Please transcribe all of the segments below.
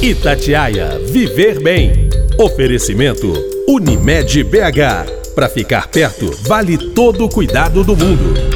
Itatiaia Viver Bem. Oferecimento Unimed BH. Para ficar perto, vale todo o cuidado do mundo.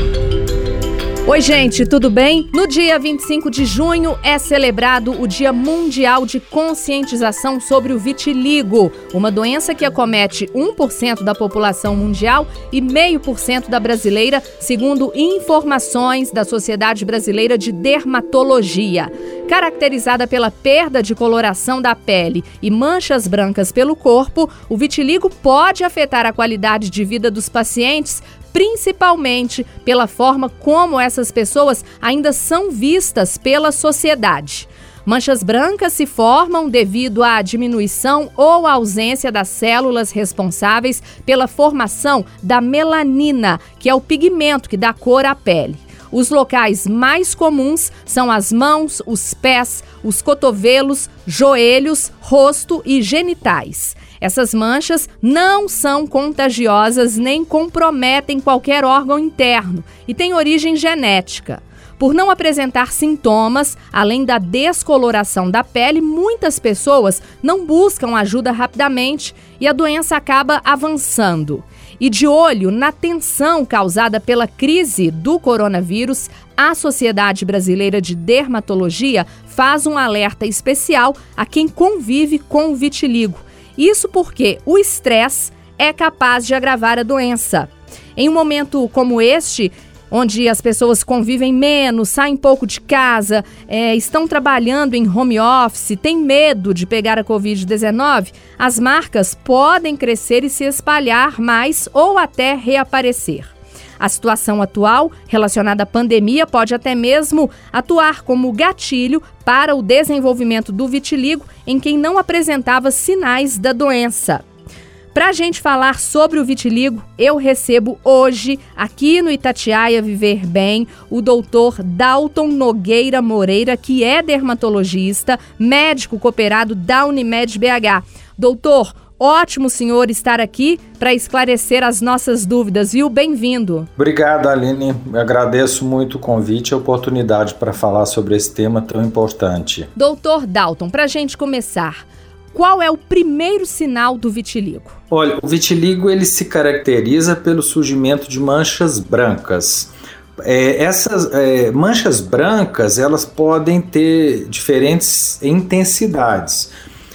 Oi, gente, tudo bem? No dia 25 de junho é celebrado o Dia Mundial de Conscientização sobre o Vitiligo, uma doença que acomete 1% da população mundial e meio por cento da brasileira, segundo informações da Sociedade Brasileira de Dermatologia. Caracterizada pela perda de coloração da pele e manchas brancas pelo corpo, o vitiligo pode afetar a qualidade de vida dos pacientes, principalmente pela forma como essas pessoas ainda são vistas pela sociedade. Manchas brancas se formam devido à diminuição ou ausência das células responsáveis pela formação da melanina, que é o pigmento que dá cor à pele. Os locais mais comuns são as mãos, os pés, os cotovelos, joelhos, rosto e genitais. Essas manchas não são contagiosas nem comprometem qualquer órgão interno e têm origem genética. Por não apresentar sintomas, além da descoloração da pele, muitas pessoas não buscam ajuda rapidamente e a doença acaba avançando. E de olho na tensão causada pela crise do coronavírus, a Sociedade Brasileira de Dermatologia faz um alerta especial a quem convive com o vitiligo isso porque o estresse é capaz de agravar a doença. Em um momento como este, onde as pessoas convivem menos, saem pouco de casa, é, estão trabalhando em home office, têm medo de pegar a Covid-19, as marcas podem crescer e se espalhar mais ou até reaparecer. A situação atual relacionada à pandemia pode até mesmo atuar como gatilho para o desenvolvimento do vitiligo em quem não apresentava sinais da doença. Para a gente falar sobre o vitiligo, eu recebo hoje, aqui no Itatiaia Viver Bem, o doutor Dalton Nogueira Moreira, que é dermatologista, médico cooperado da Unimed BH. Doutor, Ótimo, senhor, estar aqui para esclarecer as nossas dúvidas, viu? Bem-vindo. Obrigado, Aline. Agradeço muito o convite e a oportunidade para falar sobre esse tema tão importante. Doutor Dalton, para a gente começar, qual é o primeiro sinal do vitiligo? Olha, o vitiligo ele se caracteriza pelo surgimento de manchas brancas. É, essas é, manchas brancas elas podem ter diferentes intensidades.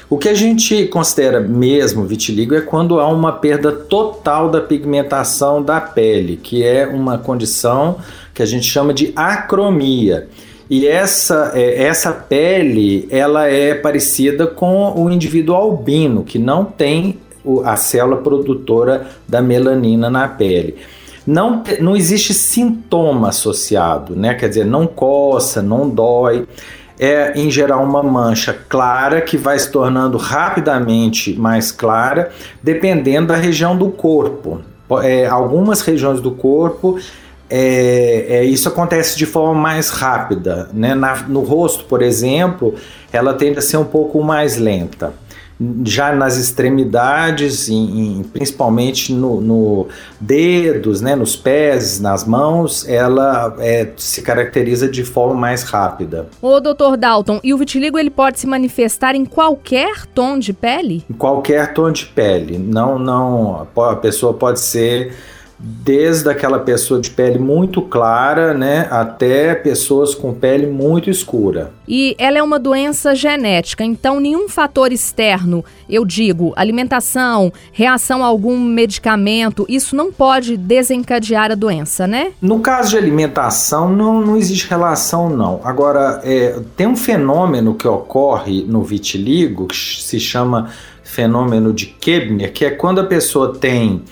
O que a gente considera mesmo vitiligo é quando há uma perda total da pigmentação da pele, que é uma condição que a gente chama de acromia. E essa, é, essa pele ela é parecida com o indivíduo albino, que não tem a célula produtora da melanina na pele. Não, não existe sintoma associado, né? Quer dizer, não coça, não dói é em geral uma mancha clara que vai se tornando rapidamente mais clara, dependendo da região do corpo. É, algumas regiões do corpo é, é, isso acontece de forma mais rápida. Né? Na, no rosto, por exemplo, ela tende a ser um pouco mais lenta já nas extremidades, em, em, principalmente no, no, dedos, né, nos pés, nas mãos, ela é, se caracteriza de forma mais rápida. O doutor Dalton, e o vitiligo ele pode se manifestar em qualquer tom de pele? Em qualquer tom de pele. Não, não, a pessoa pode ser desde aquela pessoa de pele muito clara, né, até pessoas com pele muito escura. E ela é uma doença genética, então nenhum fator externo, eu digo, alimentação, reação a algum medicamento, isso não pode desencadear a doença, né? No caso de alimentação, não, não existe relação, não. Agora, é, tem um fenômeno que ocorre no vitiligo, que se chama fenômeno de Kebner, que é quando a pessoa tem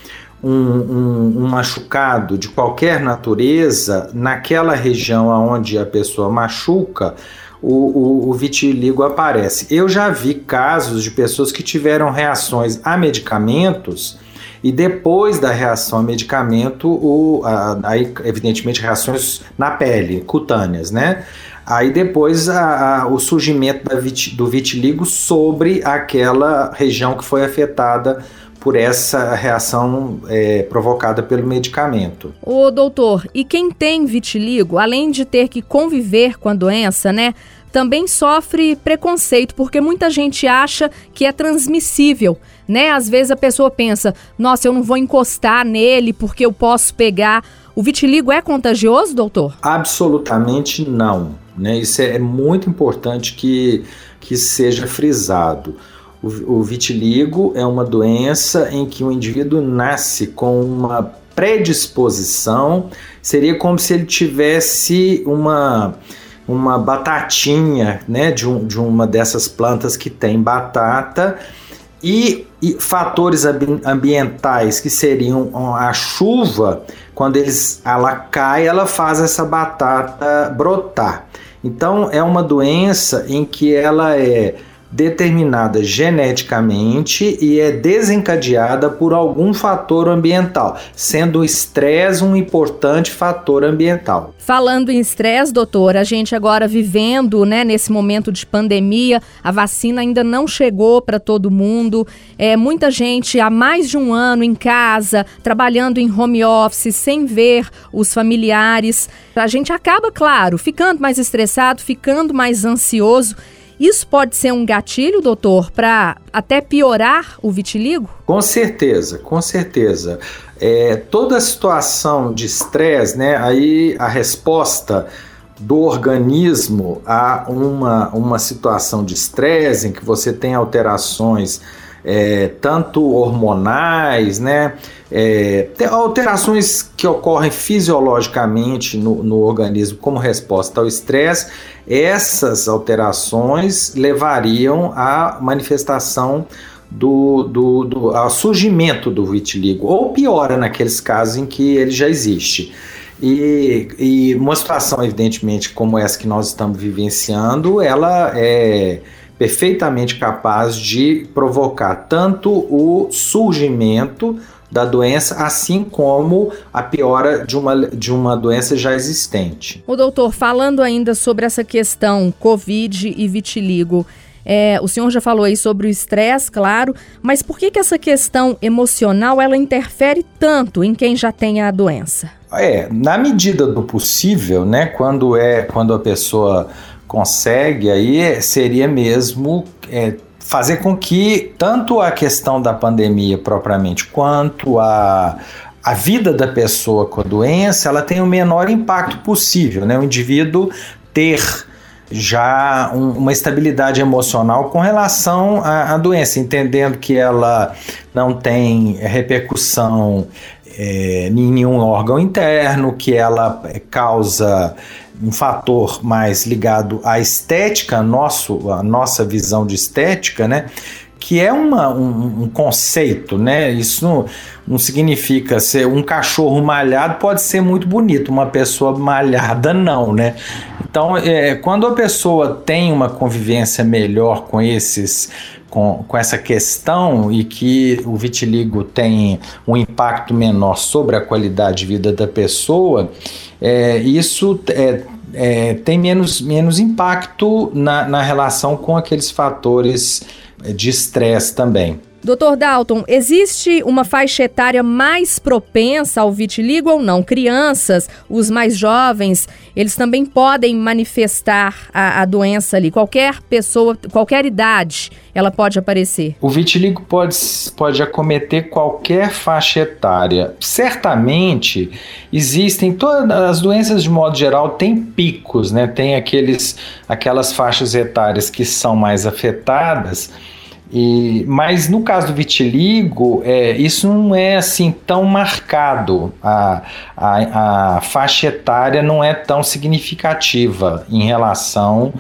um, um, um, machucado de qualquer natureza, naquela região onde a pessoa machuca, o, o, o, vitiligo aparece. Eu já vi casos de pessoas que tiveram reações a medicamentos e depois da reação a medicamento, o, a, aí, evidentemente, reações na pele, cutâneas, né? Aí depois a, a, o surgimento vit, do vitiligo sobre aquela região que foi afetada por essa reação é, provocada pelo medicamento. O doutor, e quem tem vitiligo, além de ter que conviver com a doença, né? também sofre preconceito, porque muita gente acha que é transmissível, né? Às vezes a pessoa pensa, nossa, eu não vou encostar nele porque eu posso pegar. O vitiligo é contagioso, doutor? Absolutamente não. Né? Isso é, é muito importante que, que seja frisado. O, vitiligo é uma doença em que o indivíduo nasce com uma predisposição, seria como se ele tivesse uma uma batatinha, né, de, um, de uma dessas plantas que tem batata e, e fatores ambientais que seriam a chuva, quando eles, ela cai, ela faz essa batata brotar. Então é uma doença em que ela é determinada geneticamente e é desencadeada por algum fator ambiental, sendo o estresse um importante fator ambiental. Falando em estresse, doutor, a gente agora vivendo, né, nesse momento de pandemia, a vacina ainda não chegou para todo mundo. É muita gente há mais de um ano em casa, trabalhando em home office, sem ver os familiares. A gente acaba, claro, ficando mais estressado, ficando mais ansioso. Isso pode ser um gatilho, doutor, para até piorar o vitiligo? Com certeza, com certeza. É, toda situação de estresse, né? Aí a resposta do organismo a uma, uma situação de estresse em que você tem alterações é, tanto hormonais, né? É, alterações que ocorrem fisiologicamente no, no organismo como resposta ao estresse, essas alterações levariam à manifestação do, do, do ao surgimento do vitiligo, ou piora naqueles casos em que ele já existe. E, e uma situação, evidentemente, como essa que nós estamos vivenciando, ela é perfeitamente capaz de provocar tanto o surgimento da doença, assim como a piora de uma, de uma doença já existente. O doutor, falando ainda sobre essa questão Covid e vitiligo, é, o senhor já falou aí sobre o estresse, claro, mas por que, que essa questão emocional ela interfere tanto em quem já tem a doença? É, na medida do possível, né? Quando é quando a pessoa consegue, aí seria mesmo é, fazer com que tanto a questão da pandemia propriamente quanto a, a vida da pessoa com a doença ela tenha o menor impacto possível, né? O indivíduo ter já um, uma estabilidade emocional com relação à, à, doença, entendendo que ela não tem repercussão é, em nenhum órgão interno, que ela causa um fator mais ligado à estética, nosso, a nossa visão de estética, né? Que é uma, um, um conceito, né? Isso não, não significa ser um cachorro malhado pode ser muito bonito, uma pessoa malhada não, né? Então, é, quando a pessoa tem uma convivência melhor com esses com, com essa questão e que o vitiligo tem um impacto menor sobre a qualidade de vida da pessoa, é, isso é, é, tem menos, menos impacto na, na relação com aqueles fatores de estresse também. Doutor Dalton, existe uma faixa etária mais propensa ao vitiligo ou não? Crianças, os mais jovens, eles também podem manifestar a, a doença ali. Qualquer pessoa, qualquer idade, ela pode aparecer. O vitiligo pode, pode acometer qualquer faixa etária. Certamente existem todas as doenças de modo geral têm picos, né? Tem aqueles, aquelas faixas etárias que são mais afetadas e, mas no caso do vitiligo, é, isso não é assim tão marcado. A, a, a faixa etária não é tão significativa em relação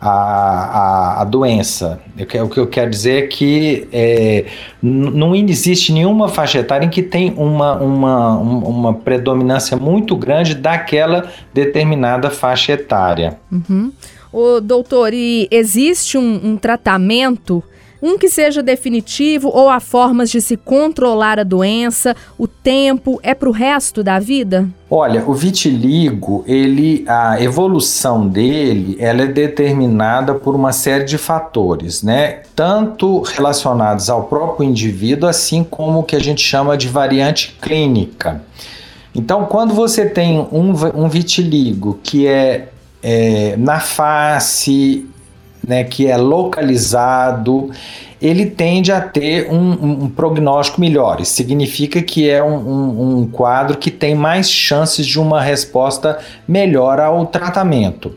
à, à doença. Eu, o que eu quero dizer é que é, não existe nenhuma faixa etária em que tem uma, uma, uma predominância muito grande daquela determinada faixa etária. Uhum. O doutor, e existe um, um tratamento um que seja definitivo ou há formas de se controlar a doença? O tempo é para o resto da vida? Olha, o vitiligo, ele, a evolução dele, ela é determinada por uma série de fatores, né? Tanto relacionados ao próprio indivíduo, assim como o que a gente chama de variante clínica. Então, quando você tem um, um vitiligo que é é, na face, né, que é localizado, ele tende a ter um, um prognóstico melhor. Isso significa que é um, um, um quadro que tem mais chances de uma resposta melhor ao tratamento.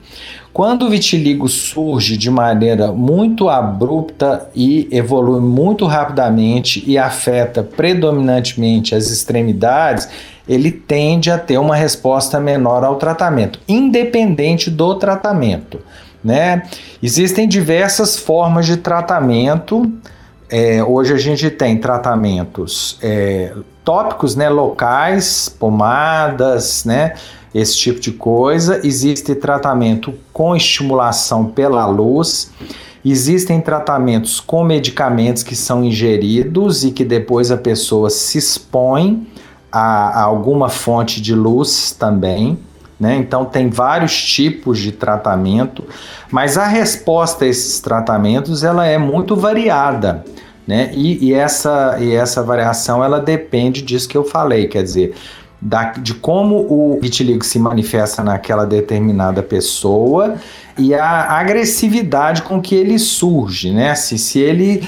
Quando o vitiligo surge de maneira muito abrupta e evolui muito rapidamente e afeta predominantemente as extremidades, ele tende a ter uma resposta menor ao tratamento, independente do tratamento. Né? Existem diversas formas de tratamento. É, hoje a gente tem tratamentos é, tópicos, né, locais, pomadas, né, esse tipo de coisa. Existe tratamento com estimulação pela luz. Existem tratamentos com medicamentos que são ingeridos e que depois a pessoa se expõe a, a alguma fonte de luz também. Né? Então, tem vários tipos de tratamento, mas a resposta a esses tratamentos ela é muito variada. Né? E, e, essa, e essa variação ela depende disso que eu falei, quer dizer, da, de como o vitiligo se manifesta naquela determinada pessoa e a agressividade com que ele surge, né? Se, se ele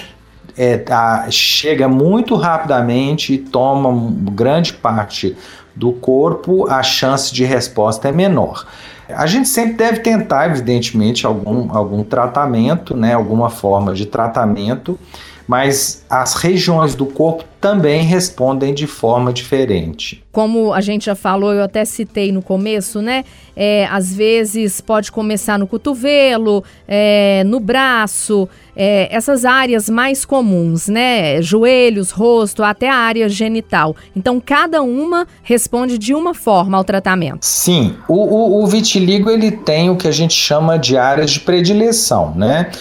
é, tá, chega muito rapidamente e toma grande parte do corpo, a chance de resposta é menor. A gente sempre deve tentar, evidentemente, algum, algum tratamento, né, alguma forma de tratamento mas as regiões do corpo também respondem de forma diferente. Como a gente já falou, eu até citei no começo, né? É, às vezes pode começar no cotovelo, é, no braço, é, essas áreas mais comuns, né? Joelhos, rosto, até a área genital. Então, cada uma responde de uma forma ao tratamento. Sim, o, o, o vitiligo ele tem o que a gente chama de áreas de predileção, né?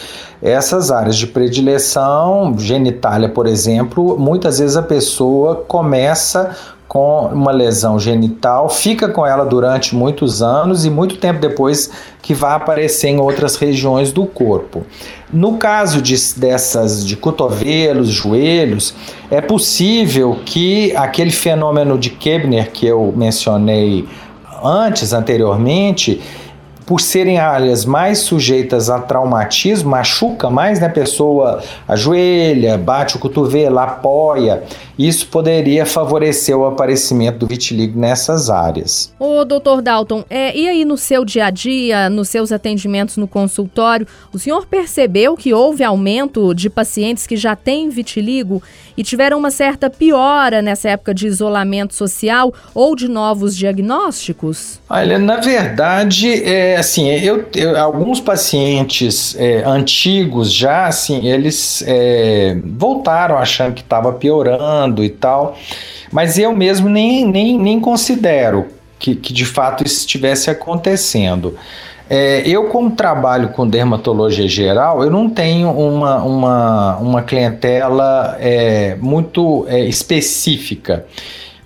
Essas áreas de predileção, genitália, por exemplo, muitas vezes a pessoa começa com uma lesão genital, fica com ela durante muitos anos e muito tempo depois que vai aparecer em outras regiões do corpo. No caso de, dessas de cotovelos, joelhos, é possível que aquele fenômeno de Kebner que eu mencionei antes, anteriormente, por serem áreas mais sujeitas a traumatismo, machuca mais, né? A pessoa ajoelha, bate o cotovelo, apoia. Isso poderia favorecer o aparecimento do vitiligo nessas áreas. Ô, doutor Dalton, é, e aí no seu dia a dia, nos seus atendimentos no consultório, o senhor percebeu que houve aumento de pacientes que já têm vitiligo e tiveram uma certa piora nessa época de isolamento social ou de novos diagnósticos? Olha, na verdade, é, assim, eu, eu alguns pacientes é, antigos já, assim, eles é, voltaram achando que estava piorando e tal, mas eu mesmo nem, nem, nem considero que, que de fato isso estivesse acontecendo. É, eu, como trabalho com dermatologia geral, eu não tenho uma, uma, uma clientela é, muito é, específica.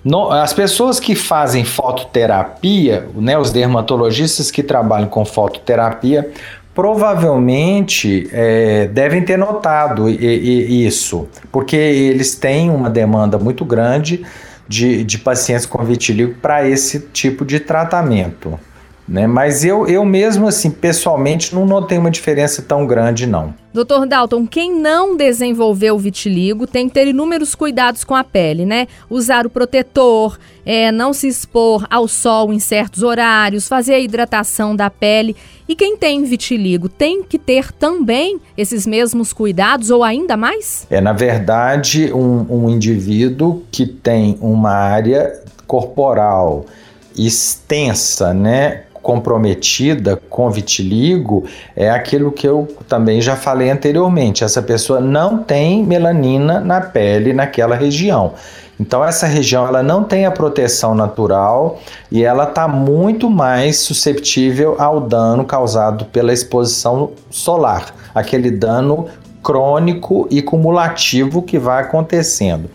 No, as pessoas que fazem fototerapia, né, os dermatologistas que trabalham com fototerapia, provavelmente é, devem ter notado e, e, isso, porque eles têm uma demanda muito grande de, de pacientes com vitiligo para esse tipo de tratamento. Né? Mas eu, eu mesmo, assim, pessoalmente, não notei uma diferença tão grande, não. Doutor Dalton, quem não desenvolveu vitiligo tem que ter inúmeros cuidados com a pele, né? Usar o protetor, é, não se expor ao sol em certos horários, fazer a hidratação da pele. E quem tem vitiligo tem que ter também esses mesmos cuidados ou ainda mais? É, na verdade, um, um indivíduo que tem uma área corporal extensa, né, comprometida com vitiligo é aquilo que eu também já falei anteriormente. Essa pessoa não tem melanina na pele naquela região. Então essa região ela não tem a proteção natural e ela está muito mais susceptível ao dano causado pela exposição solar, aquele dano crônico e cumulativo que vai acontecendo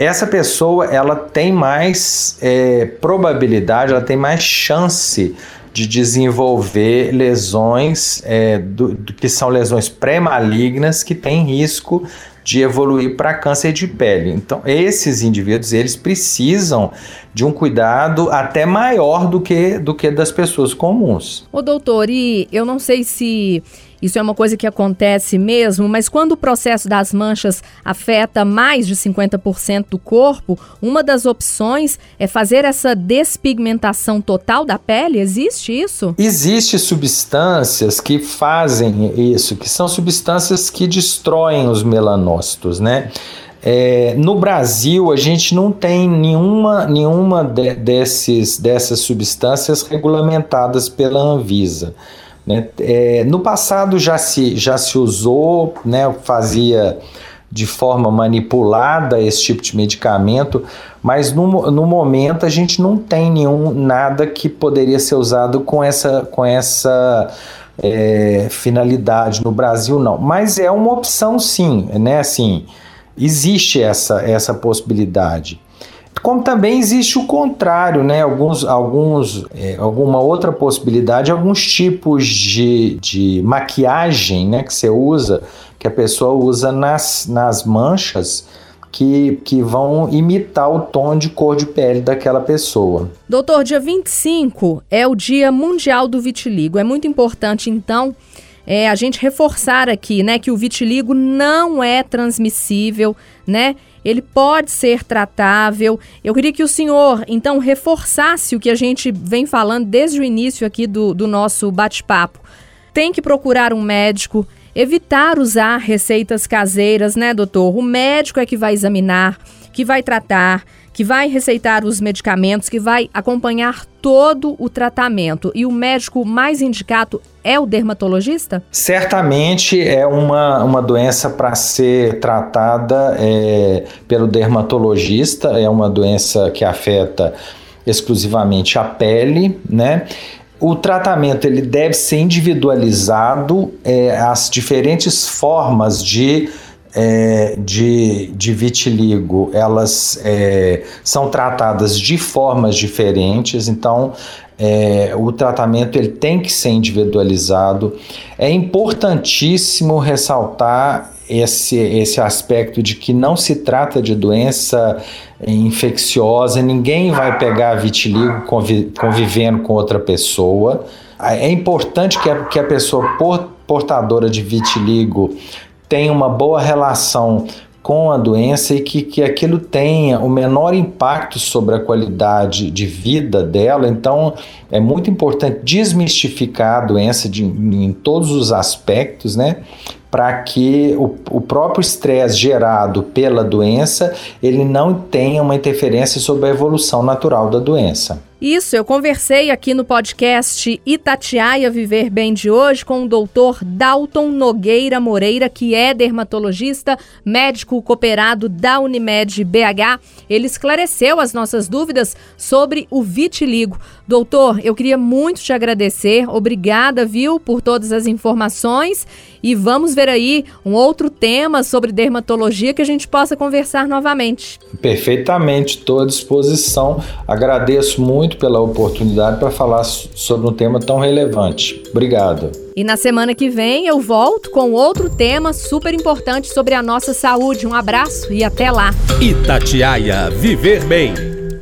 essa pessoa ela tem mais é, probabilidade, ela tem mais chance de desenvolver lesões é, do, do, que são lesões pré-malignas que têm risco de evoluir para câncer de pele. Então, esses indivíduos, eles precisam de um cuidado até maior do que, do que das pessoas comuns. Ô doutor, e eu não sei se isso é uma coisa que acontece mesmo, mas quando o processo das manchas afeta mais de 50% do corpo, uma das opções é fazer essa despigmentação total da pele? Existe isso? Existem substâncias que fazem isso, que são substâncias que destroem os melanócitos, né? É, no Brasil, a gente não tem nenhuma, nenhuma de, desses, dessas substâncias regulamentadas pela Anvisa. Né? É, no passado já se, já se usou, né, fazia de forma manipulada esse tipo de medicamento, mas no, no momento a gente não tem nenhum nada que poderia ser usado com essa, com essa é, finalidade no Brasil não. Mas é uma opção sim, né? Assim, existe essa, essa possibilidade. Como também existe o contrário, né? Alguns, alguns, é, alguma outra possibilidade, alguns tipos de, de maquiagem, né, que você usa, que a pessoa usa nas, nas manchas, que, que vão imitar o tom de cor de pele daquela pessoa. Doutor, dia 25 é o Dia Mundial do Vitiligo. É muito importante, então, é, a gente reforçar aqui, né, que o vitiligo não é transmissível, né? Ele pode ser tratável. Eu queria que o senhor, então, reforçasse o que a gente vem falando desde o início aqui do, do nosso bate-papo. Tem que procurar um médico, evitar usar receitas caseiras, né, doutor? O médico é que vai examinar, que vai tratar, que vai receitar os medicamentos, que vai acompanhar todo o tratamento. E o médico mais indicado é o dermatologista? Certamente é uma, uma doença para ser tratada é, pelo dermatologista, é uma doença que afeta exclusivamente a pele, né? O tratamento ele deve ser individualizado, é, as diferentes formas de é, de, de vitiligo, elas é, são tratadas de formas diferentes, então é, o tratamento ele tem que ser individualizado. É importantíssimo ressaltar esse, esse aspecto de que não se trata de doença infecciosa, ninguém vai pegar vitiligo convi, convivendo com outra pessoa. É importante que a, que a pessoa portadora de vitiligo tem uma boa relação com a doença e que, que aquilo tenha o menor impacto sobre a qualidade de vida dela. Então, é muito importante desmistificar a doença de, em todos os aspectos, né? Para que o, o próprio estresse gerado pela doença ele não tenha uma interferência sobre a evolução natural da doença. Isso, eu conversei aqui no podcast Itatiaia Viver Bem de hoje com o doutor Dalton Nogueira Moreira, que é dermatologista, médico cooperado da Unimed BH. Ele esclareceu as nossas dúvidas sobre o vitiligo. Doutor, eu queria muito te agradecer. Obrigada, viu, por todas as informações. E vamos ver aí um outro tema sobre dermatologia que a gente possa conversar novamente. Perfeitamente, estou à disposição. Agradeço muito pela oportunidade para falar sobre um tema tão relevante. Obrigado. E na semana que vem eu volto com outro tema super importante sobre a nossa saúde. Um abraço e até lá. Itatiaia Viver Bem.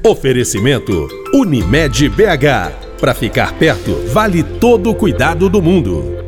Oferecimento Unimed BH. Para ficar perto, vale todo o cuidado do mundo.